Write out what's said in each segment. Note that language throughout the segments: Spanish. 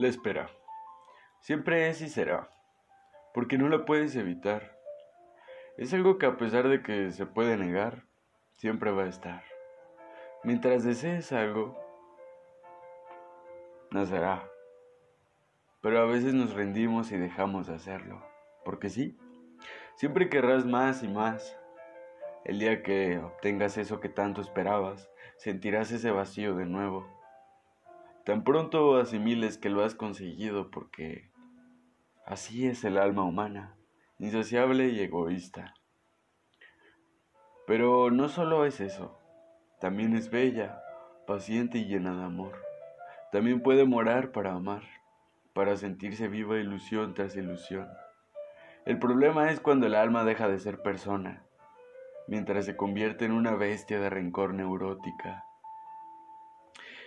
La espera. Siempre es y será, porque no la puedes evitar. Es algo que a pesar de que se puede negar, siempre va a estar. Mientras desees algo, nacerá. Pero a veces nos rendimos y dejamos de hacerlo. Porque sí, siempre querrás más y más. El día que obtengas eso que tanto esperabas, sentirás ese vacío de nuevo Tan pronto asimiles que lo has conseguido porque así es el alma humana, insaciable y egoísta. Pero no solo es eso, también es bella, paciente y llena de amor. También puede morar para amar, para sentirse viva ilusión tras ilusión. El problema es cuando el alma deja de ser persona, mientras se convierte en una bestia de rencor neurótica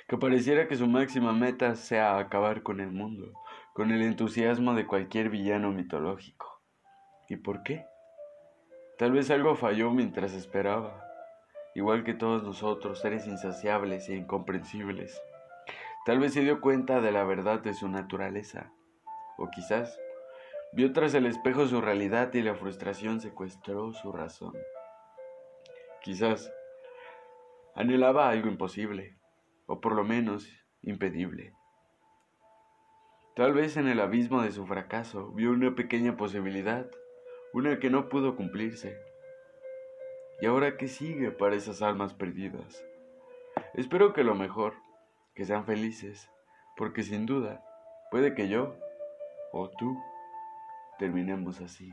que pareciera que su máxima meta sea acabar con el mundo, con el entusiasmo de cualquier villano mitológico. ¿Y por qué? Tal vez algo falló mientras esperaba, igual que todos nosotros, seres insaciables e incomprensibles. Tal vez se dio cuenta de la verdad de su naturaleza, o quizás vio tras el espejo su realidad y la frustración secuestró su razón. Quizás anhelaba algo imposible, o por lo menos impedible. Tal vez en el abismo de su fracaso vio una pequeña posibilidad, una que no pudo cumplirse. ¿Y ahora qué sigue para esas almas perdidas? Espero que lo mejor, que sean felices, porque sin duda puede que yo o tú terminemos así.